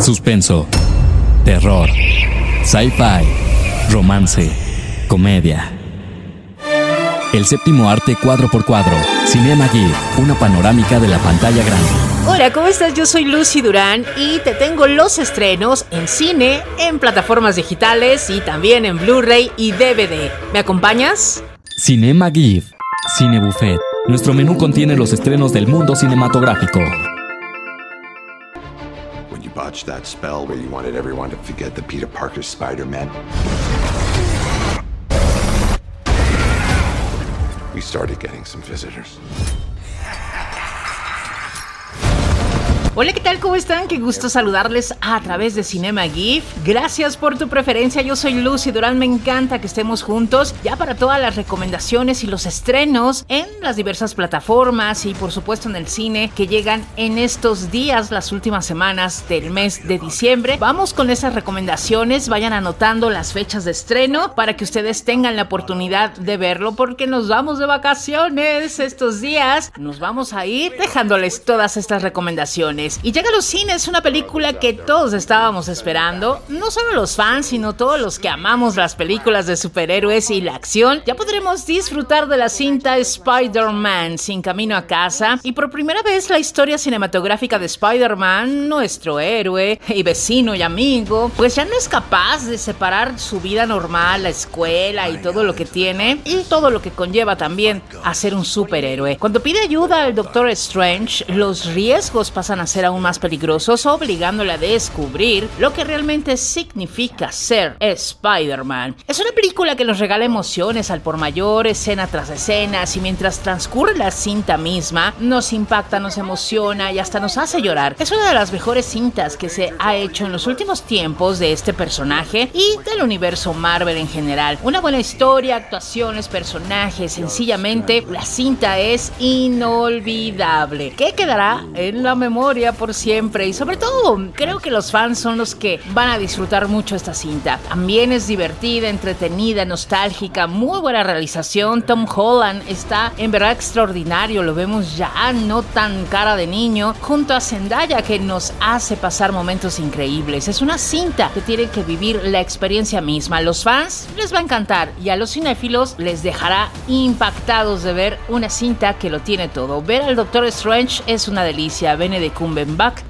suspenso, terror, sci-fi, romance, comedia. El séptimo arte cuadro por cuadro, Cinema Gear, una panorámica de la pantalla grande. Hola, ¿cómo estás? Yo soy Lucy Durán y te tengo los estrenos en cine, en plataformas digitales y también en Blu-ray y DVD. ¿Me acompañas? Cinema Gear, Cine Buffet. Nuestro menú contiene los estrenos del mundo cinematográfico. That spell where you wanted everyone to forget the Peter Parker Spider-Man. We started getting some visitors. Hola, ¿qué tal? ¿Cómo están? Qué gusto saludarles a través de Cinema GIF. Gracias por tu preferencia. Yo soy Lucy Durán. Me encanta que estemos juntos ya para todas las recomendaciones y los estrenos en las diversas plataformas y por supuesto en el cine que llegan en estos días, las últimas semanas del mes de diciembre. Vamos con esas recomendaciones. Vayan anotando las fechas de estreno para que ustedes tengan la oportunidad de verlo porque nos vamos de vacaciones estos días. Nos vamos a ir dejándoles todas estas recomendaciones. Y llega a los cines una película que todos estábamos esperando, no solo los fans, sino todos los que amamos las películas de superhéroes y la acción. Ya podremos disfrutar de la cinta Spider-Man sin camino a casa y por primera vez la historia cinematográfica de Spider-Man, nuestro héroe y vecino y amigo, pues ya no es capaz de separar su vida normal, la escuela y todo lo que tiene y todo lo que conlleva también a ser un superhéroe. Cuando pide ayuda al Doctor Strange, los riesgos pasan a ser aún más peligrosos, obligándole a descubrir lo que realmente significa ser Spider-Man. Es una película que nos regala emociones al por mayor, escena tras escena, y mientras transcurre la cinta misma, nos impacta, nos emociona y hasta nos hace llorar. Es una de las mejores cintas que se ha hecho en los últimos tiempos de este personaje y del universo Marvel en general. Una buena historia, actuaciones, personajes, sencillamente la cinta es inolvidable. ¿Qué quedará en la memoria? Por siempre y sobre todo creo que los fans son los que van a disfrutar mucho esta cinta. También es divertida, entretenida, nostálgica, muy buena realización. Tom Holland está en verdad extraordinario, lo vemos ya no tan cara de niño, junto a Zendaya que nos hace pasar momentos increíbles. Es una cinta que tiene que vivir la experiencia misma. A los fans les va a encantar y a los cinéfilos les dejará impactados de ver una cinta que lo tiene todo. Ver al Doctor Strange es una delicia. Benedict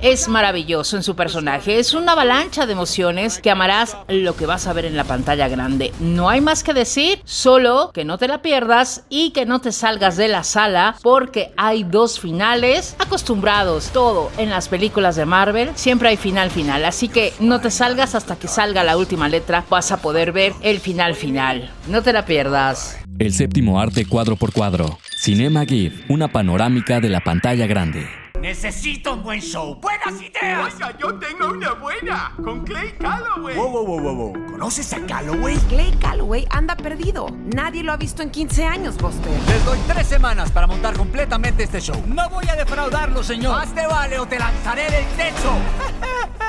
Es maravilloso en su personaje. Es una avalancha de emociones que amarás lo que vas a ver en la pantalla grande. No hay más que decir, solo que no te la pierdas y que no te salgas de la sala porque hay dos finales acostumbrados. Todo en las películas de Marvel siempre hay final final. Así que no te salgas hasta que salga la última letra. Vas a poder ver el final final. No te la pierdas. El séptimo arte cuadro por cuadro. Cinema GIF, una panorámica de la pantalla grande. Necesito un buen show. ¡Buenas ideas! Oiga, yo tengo una buena. Con Clay Calloway. Wow, wow, wow, wow, wow. ¿Conoces a Calloway? Clay Calloway anda perdido. Nadie lo ha visto en 15 años, Buster. Les doy tres semanas para montar completamente este show. No voy a defraudarlo, señor. Más te vale o te lanzaré del techo.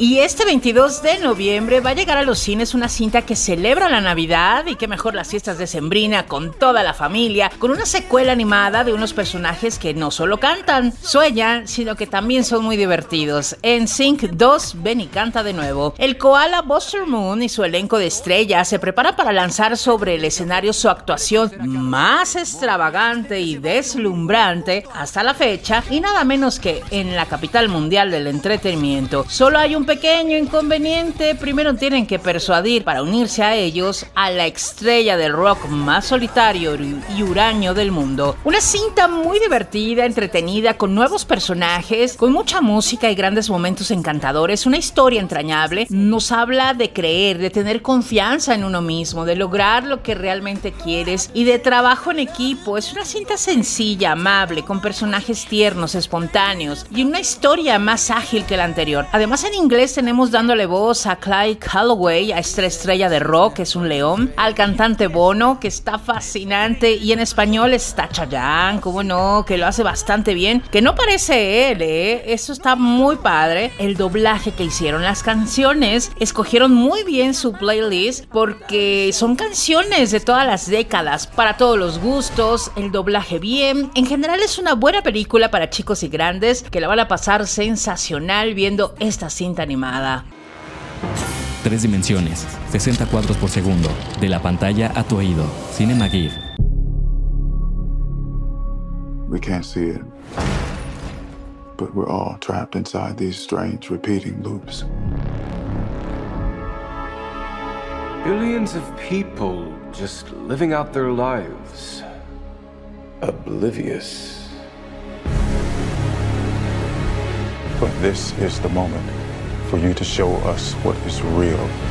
Y este 22 de noviembre va a llegar a los cines una cinta que celebra la Navidad y que mejor las fiestas de Sembrina con toda la familia, con una secuela animada de unos personajes que no solo cantan, sueñan, sino que también son muy divertidos. En Sync 2, ven y canta de nuevo. El koala Buster Moon y su elenco de estrellas se preparan para lanzar sobre el escenario su actuación más extravagante y deslumbrante hasta la fecha y nada menos que en la capital mundial del entretenimiento. Solo hay un pequeño inconveniente, primero tienen que persuadir para unirse a ellos a la estrella del rock más solitario y huraño del mundo. Una cinta muy divertida, entretenida, con nuevos personajes, con mucha música y grandes momentos encantadores, una historia entrañable, nos habla de creer, de tener confianza en uno mismo, de lograr lo que realmente quieres y de trabajo en equipo. Es una cinta sencilla, amable, con personajes tiernos, espontáneos y una historia más ágil que la anterior. Además en inglés inglés tenemos dándole voz a Clyde Calloway, a esta estrella de rock, que es un león, al cantante Bono, que está fascinante, y en español está Chayanne, como no, que lo hace bastante bien, que no parece él, ¿eh? Eso está muy padre. El doblaje que hicieron, las canciones, escogieron muy bien su playlist porque son canciones de todas las décadas, para todos los gustos, el doblaje bien. En general es una buena película para chicos y grandes que la van a pasar sensacional viendo esta cinta animada. Tres dimensiones, 60 cuadros por segundo, de la pantalla a tu oído. Cinema Gear. We can't see it, but we're all trapped inside these strange repeating loops. Billions of people just living out their lives, oblivious. But this is the moment for you to show us what is real.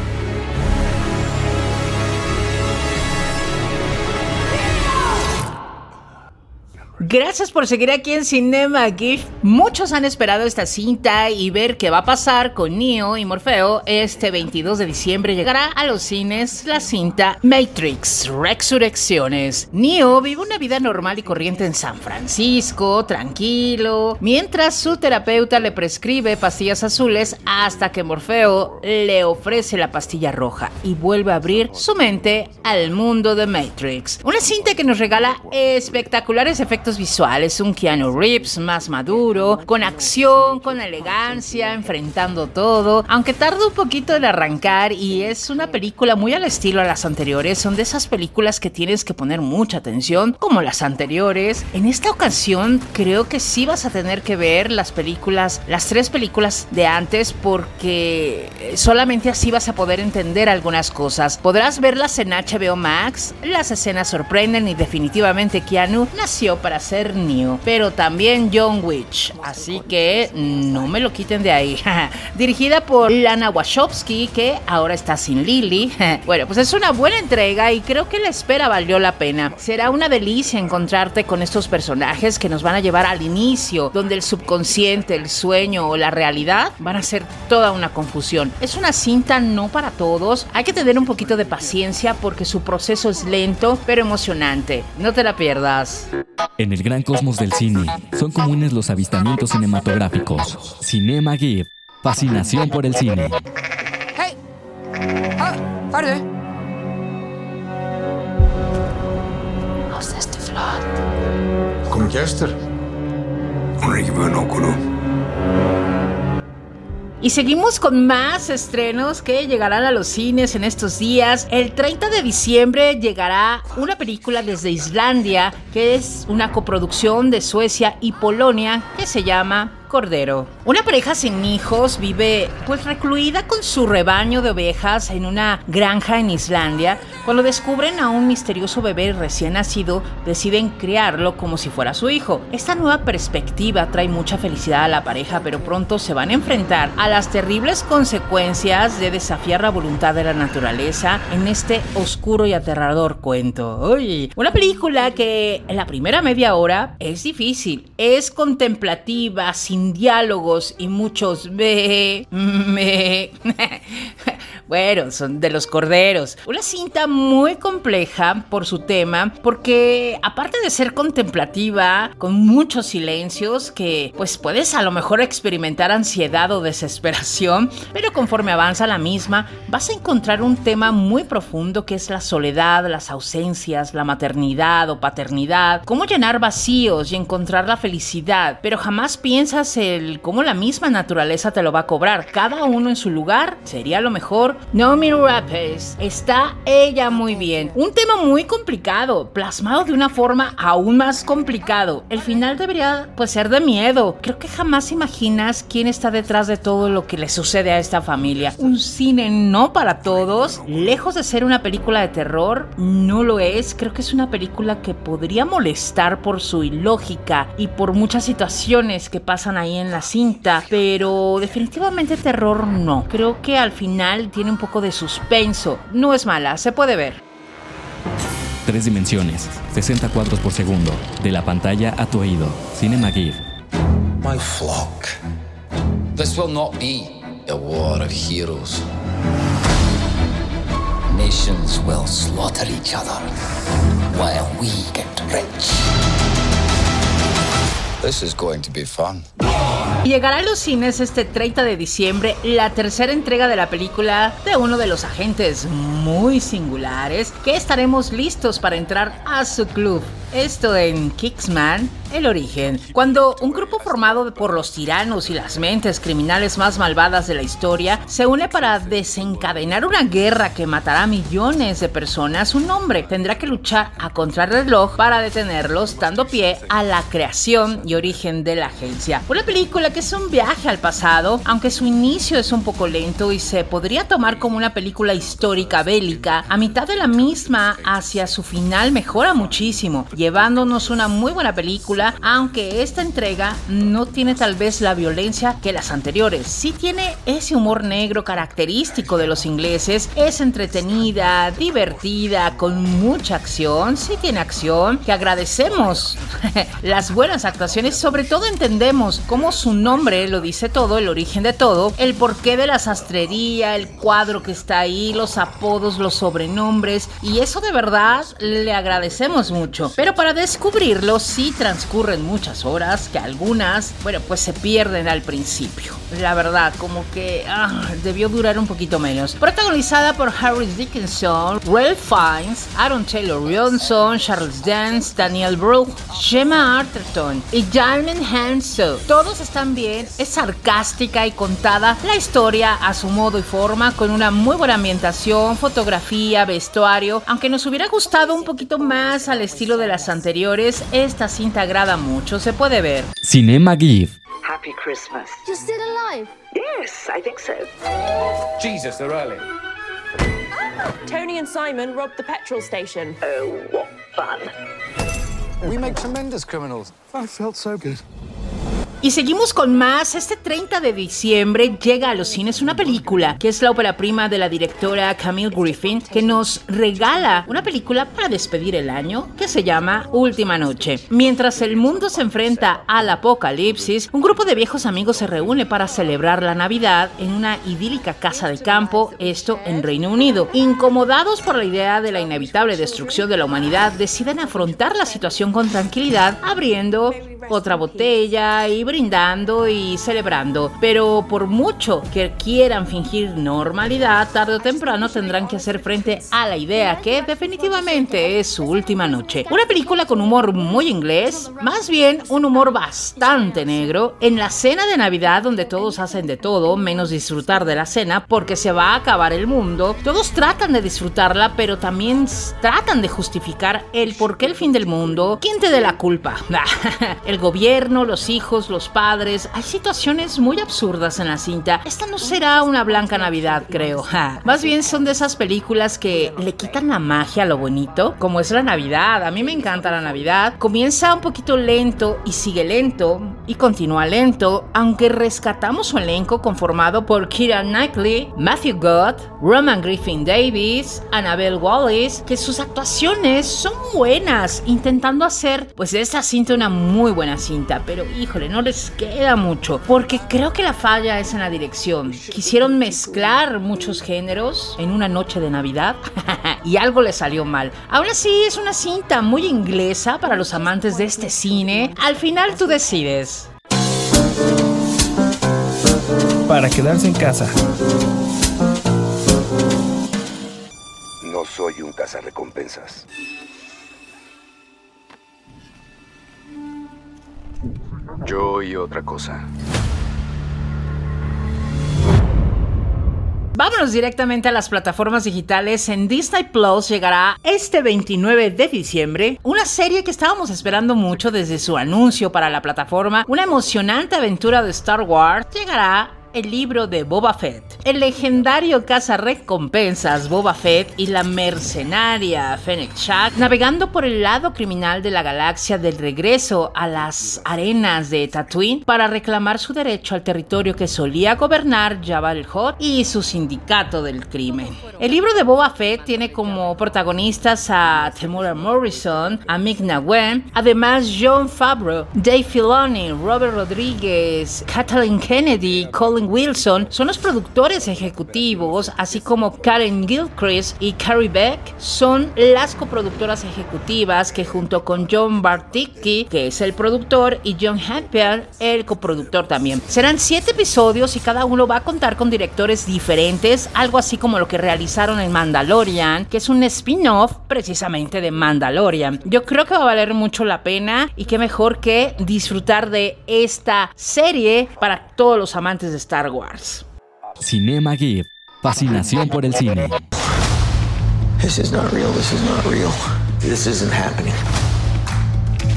Gracias por seguir aquí en Cinema GIF. Muchos han esperado esta cinta y ver qué va a pasar con Neo y Morfeo. Este 22 de diciembre llegará a los cines la cinta Matrix Resurrecciones. Neo vive una vida normal y corriente en San Francisco, tranquilo, mientras su terapeuta le prescribe pastillas azules hasta que Morfeo le ofrece la pastilla roja y vuelve a abrir su mente al mundo de Matrix. Una cinta que nos regala espectaculares efectos visuales, un Keanu Reeves más maduro, con acción, con elegancia, enfrentando todo, aunque tarda un poquito en arrancar y es una película muy al estilo a las anteriores, son de esas películas que tienes que poner mucha atención, como las anteriores. En esta ocasión creo que sí vas a tener que ver las películas, las tres películas de antes, porque solamente así vas a poder entender algunas cosas. Podrás verlas en HBO Max, las escenas sorprenden y definitivamente Keanu nació para ser Neo, pero también John Witch, así que no me lo quiten de ahí. Dirigida por Lana Wachowski, que ahora está sin Lily. bueno, pues es una buena entrega y creo que la espera valió la pena. Será una delicia encontrarte con estos personajes que nos van a llevar al inicio, donde el subconsciente, el sueño o la realidad van a ser toda una confusión. Es una cinta no para todos, hay que tener un poquito de paciencia porque su proceso es lento pero emocionante. No te la pierdas. Gran cosmos del cine, son comunes los avistamientos cinematográficos. Cinema Gear. Fascinación por el cine. Hey! Ah. Kom Jester. No Kuro. Y seguimos con más estrenos que llegarán a los cines en estos días. El 30 de diciembre llegará una película desde Islandia que es una coproducción de Suecia y Polonia que se llama Cordero. Una pareja sin hijos vive pues recluida con su rebaño de ovejas en una granja en Islandia. Cuando descubren a un misterioso bebé recién nacido, deciden criarlo como si fuera su hijo. Esta nueva perspectiva trae mucha felicidad a la pareja, pero pronto se van a enfrentar a las terribles consecuencias de desafiar la voluntad de la naturaleza en este oscuro y aterrador cuento. Uy, una película que en la primera media hora es difícil, es contemplativa, sin diálogos y muchos me, me. bueno, son de los corderos. Una cinta muy compleja por su tema, porque aparte de ser contemplativa, con muchos silencios, que pues puedes a lo mejor experimentar ansiedad o desesperación, pero conforme avanza la misma, vas a encontrar un tema muy profundo que es la soledad, las ausencias, la maternidad o paternidad, cómo llenar vacíos y encontrar la felicidad, pero jamás piensas el cómo la misma naturaleza te lo va a cobrar. Cada uno en su lugar sería lo mejor. Naomi Rapes está ella muy bien. Un tema muy complicado, plasmado de una forma aún más complicado. El final debería pues ser de miedo. Creo que jamás imaginas quién está detrás de todo lo que le sucede a esta familia. Un cine no para todos, lejos de ser una película de terror, no lo es. Creo que es una película que podría molestar por su ilógica y por muchas situaciones que pasan ahí en la cinta, pero definitivamente terror no. Creo que al final tiene un poco de suspenso. No es mala, se puede ver. Tres dimensiones, 60 cuadros por segundo, de la pantalla a tu oído. Cinema Gear. My flock. This will not be a war of heroes. Nations will slaughter each other while we get rich. This is going to be fun. Llegará a los cines este 30 de diciembre la tercera entrega de la película de uno de los agentes muy singulares que estaremos listos para entrar a su club. Esto en Kicksman, el origen. Cuando un grupo formado por los tiranos y las mentes criminales más malvadas de la historia se une para desencadenar una guerra que matará a millones de personas, un hombre tendrá que luchar a contrarreloj para detenerlos, dando pie a la creación y origen de la agencia. Una película que es un viaje al pasado, aunque su inicio es un poco lento y se podría tomar como una película histórica bélica, a mitad de la misma hacia su final mejora muchísimo llevándonos una muy buena película, aunque esta entrega no tiene tal vez la violencia que las anteriores. Sí tiene ese humor negro característico de los ingleses, es entretenida, divertida, con mucha acción, sí tiene acción, que agradecemos las buenas actuaciones, sobre todo entendemos cómo su nombre lo dice todo, el origen de todo, el porqué de la sastrería, el cuadro que está ahí, los apodos, los sobrenombres, y eso de verdad le agradecemos mucho. Para descubrirlo sí transcurren muchas horas, que algunas, bueno, pues se pierden al principio. La verdad, como que ah, debió durar un poquito menos. Protagonizada por Harry Dickinson, Ralph Fiennes, Aaron Taylor Johnson, Charles Dance, Daniel Brooke, Gemma Arterton y Jarman Hanso. Todos están bien, es sarcástica y contada la historia a su modo y forma, con una muy buena ambientación, fotografía, vestuario, aunque nos hubiera gustado un poquito más al estilo de la anteriores, esta cinta agrada mucho, se puede ver. Cinema GIF. Happy Christmas. You're still alive? Yes, I think so. Jesus, they're early. Tony and Simon robbed the petrol station. Oh, what fun. We make tremendous criminals. I felt so good. Y seguimos con más. Este 30 de diciembre llega a los cines una película que es la ópera prima de la directora Camille Griffin que nos regala una película para despedir el año que se llama Última Noche. Mientras el mundo se enfrenta al apocalipsis, un grupo de viejos amigos se reúne para celebrar la Navidad en una idílica casa de campo, esto en Reino Unido. Incomodados por la idea de la inevitable destrucción de la humanidad, deciden afrontar la situación con tranquilidad, abriendo otra botella y brindando y celebrando. Pero por mucho que quieran fingir normalidad, tarde o temprano tendrán que hacer frente a la idea que definitivamente es su última noche. Una película con humor muy inglés, más bien un humor bastante negro, en la cena de Navidad donde todos hacen de todo menos disfrutar de la cena porque se va a acabar el mundo. Todos tratan de disfrutarla, pero también tratan de justificar el por qué el fin del mundo. ¿Quién te dé la culpa? el gobierno, los hijos, los padres. Hay situaciones muy absurdas en la cinta. Esta no será una blanca Navidad, creo. Más bien son de esas películas que le quitan la magia a lo bonito, como es la Navidad. A mí me encanta la Navidad. Comienza un poquito lento y sigue lento y continúa lento, aunque rescatamos su elenco conformado por Kira Knightley, Matthew Gott, Roman Griffin Davis, Annabelle Wallis, que sus actuaciones son buenas, intentando hacer pues de esta cinta una muy buena cinta, pero híjole, no les queda mucho, porque creo que la falla es en la dirección. Quisieron mezclar muchos géneros en una noche de Navidad y algo les salió mal. Ahora sí es una cinta muy inglesa para los amantes de este cine. Al final tú decides. Para quedarse en casa. No soy un cazarrecompensas. Yo y otra cosa. Vámonos directamente a las plataformas digitales. En Disney Plus llegará este 29 de diciembre una serie que estábamos esperando mucho desde su anuncio para la plataforma. Una emocionante aventura de Star Wars llegará el libro de Boba Fett. El legendario recompensas Boba Fett y la mercenaria Fennec Shand navegando por el lado criminal de la galaxia del regreso a las arenas de Tatooine para reclamar su derecho al territorio que solía gobernar Jabba el Hutt y su sindicato del crimen. El libro de Boba Fett tiene como protagonistas a Temura Morrison, a Mick Wen, además John Favreau, Dave Filoni, Robert Rodriguez, Kathleen Kennedy, Colin Wilson son los productores ejecutivos, así como Karen Gilchrist y Carrie Beck son las coproductoras ejecutivas que junto con John Barticki, que es el productor, y John Happier, el coproductor también. Serán siete episodios y cada uno va a contar con directores diferentes, algo así como lo que realizaron en Mandalorian, que es un spin-off precisamente de Mandalorian. Yo creo que va a valer mucho la pena y qué mejor que disfrutar de esta serie para todos los amantes de Star Wars. Cinema Gear. Fascinación por el cine. This is not real. This is not real. This isn't happening.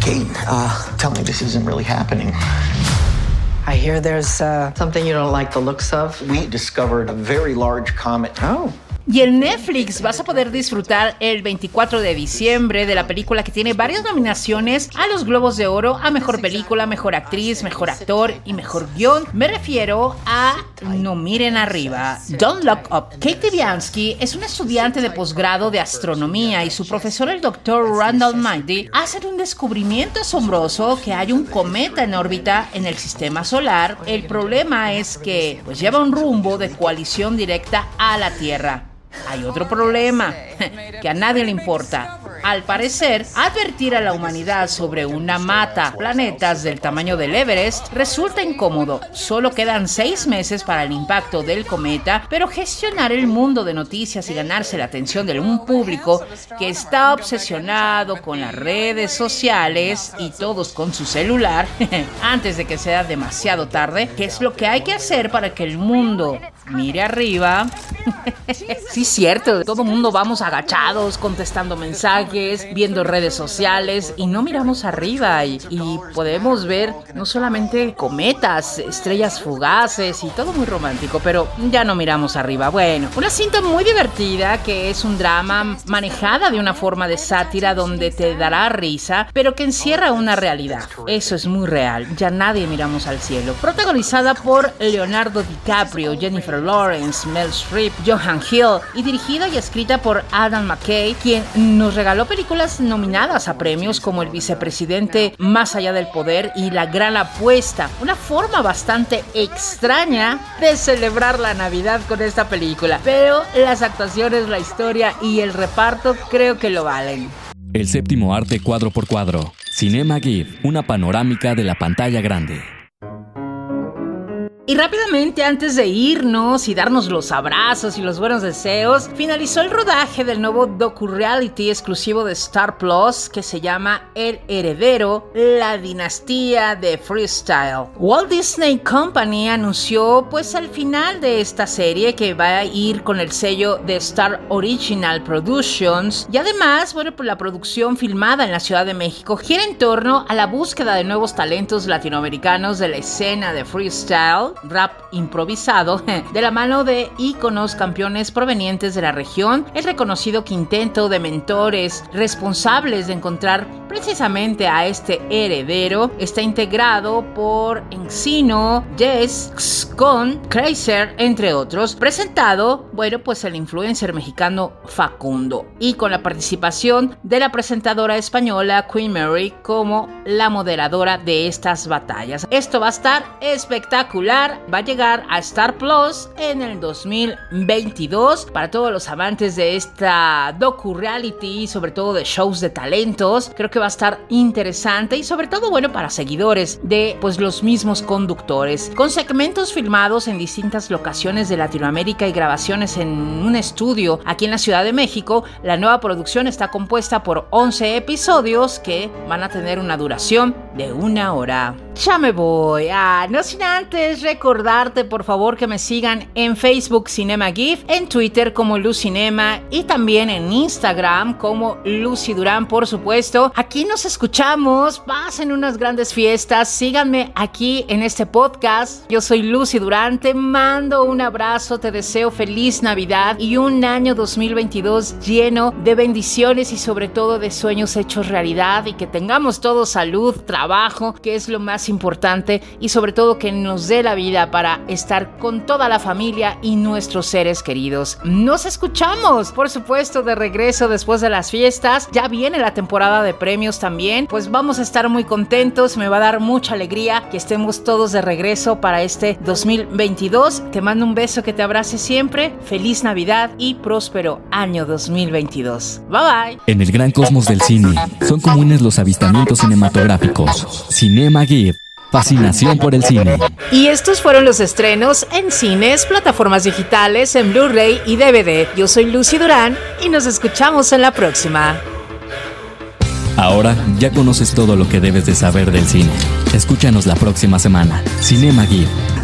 Kate, uh, tell me this isn't really happening. I hear there's uh, something you don't like the looks of. We discovered a very large comet. Oh. Y en Netflix vas a poder disfrutar el 24 de diciembre de la película que tiene varias nominaciones a los Globos de Oro a Mejor Película, Mejor Actriz, Mejor Actor y Mejor Guión. Me refiero a No Miren Arriba. Don't Look Up. Kate Bianski es una estudiante de posgrado de astronomía y su profesor, el doctor Randall Mighty, hacen un descubrimiento asombroso que hay un cometa en órbita en el sistema solar. El problema es que pues lleva un rumbo de coalición directa a la Tierra. Hay otro problema que a nadie le importa. Al parecer, advertir a la humanidad sobre una mata planetas del tamaño del Everest resulta incómodo. Solo quedan seis meses para el impacto del cometa, pero gestionar el mundo de noticias y ganarse la atención de un público que está obsesionado con las redes sociales y todos con su celular, antes de que sea demasiado tarde, ¿qué es lo que hay que hacer para que el mundo mire arriba? sí, cierto, todo mundo vamos agachados contestando mensajes, viendo redes sociales y no miramos arriba y, y, podemos ver no solamente cometas, estrellas fugaces y todo muy romántico, pero ya no miramos arriba. Bueno, una cinta muy divertida que es un drama manejada de una forma de sátira donde te dará risa, pero que encierra una realidad. Eso es muy real, ya nadie miramos al cielo. Protagonizada por Leonardo DiCaprio, Jennifer Lawrence, Mel Streep, Johan Hill y dirigida y escrita por Adam McKay, quien nos regaló películas nominadas a premios como El vicepresidente Más allá del poder y La gran apuesta. Una forma bastante extraña de celebrar la Navidad con esta película, pero las actuaciones, la historia y el reparto creo que lo valen. El séptimo arte cuadro por cuadro. Cinema GIF, una panorámica de la pantalla grande. Y rápidamente, antes de irnos y darnos los abrazos y los buenos deseos, finalizó el rodaje del nuevo docu-reality exclusivo de Star Plus que se llama El Heredero, la dinastía de Freestyle. Walt Disney Company anunció pues al final de esta serie que va a ir con el sello de Star Original Productions y además, bueno, pues la producción filmada en la Ciudad de México gira en torno a la búsqueda de nuevos talentos latinoamericanos de la escena de freestyle rap improvisado de la mano de íconos campeones provenientes de la región, el reconocido quinteto de mentores responsables de encontrar precisamente a este heredero está integrado por Encino, Jess, Xcon, Kreiser, entre otros, presentado, bueno, pues el influencer mexicano Facundo y con la participación de la presentadora española Queen Mary como la moderadora de estas batallas. Esto va a estar espectacular va a llegar a Star Plus en el 2022 para todos los amantes de esta docu-reality, sobre todo de shows de talentos. Creo que va a estar interesante y sobre todo bueno para seguidores de pues los mismos conductores, con segmentos filmados en distintas locaciones de Latinoamérica y grabaciones en un estudio aquí en la Ciudad de México. La nueva producción está compuesta por 11 episodios que van a tener una duración de una hora. Ya me voy. Ah, no sin antes recordarte por favor que me sigan en Facebook Cinema GIF, en Twitter como Lucinema y también en Instagram como Lucy Durán, por supuesto. Aquí nos escuchamos, pasen unas grandes fiestas, síganme aquí en este podcast. Yo soy Lucy Durán, te mando un abrazo, te deseo feliz Navidad y un año 2022 lleno de bendiciones y sobre todo de sueños hechos realidad y que tengamos todo salud, trabajo, que es lo más importante y sobre todo que nos dé la para estar con toda la familia y nuestros seres queridos. Nos escuchamos, por supuesto, de regreso después de las fiestas. Ya viene la temporada de premios también. Pues vamos a estar muy contentos. Me va a dar mucha alegría que estemos todos de regreso para este 2022. Te mando un beso que te abrace siempre. Feliz Navidad y próspero año 2022. Bye bye. En el gran cosmos del cine, son comunes los avistamientos cinematográficos. Cinema Gear. Fascinación por el cine. Y estos fueron los estrenos en cines, plataformas digitales, en Blu-ray y DVD. Yo soy Lucy Durán y nos escuchamos en la próxima. Ahora ya conoces todo lo que debes de saber del cine. Escúchanos la próxima semana. Cinema Gear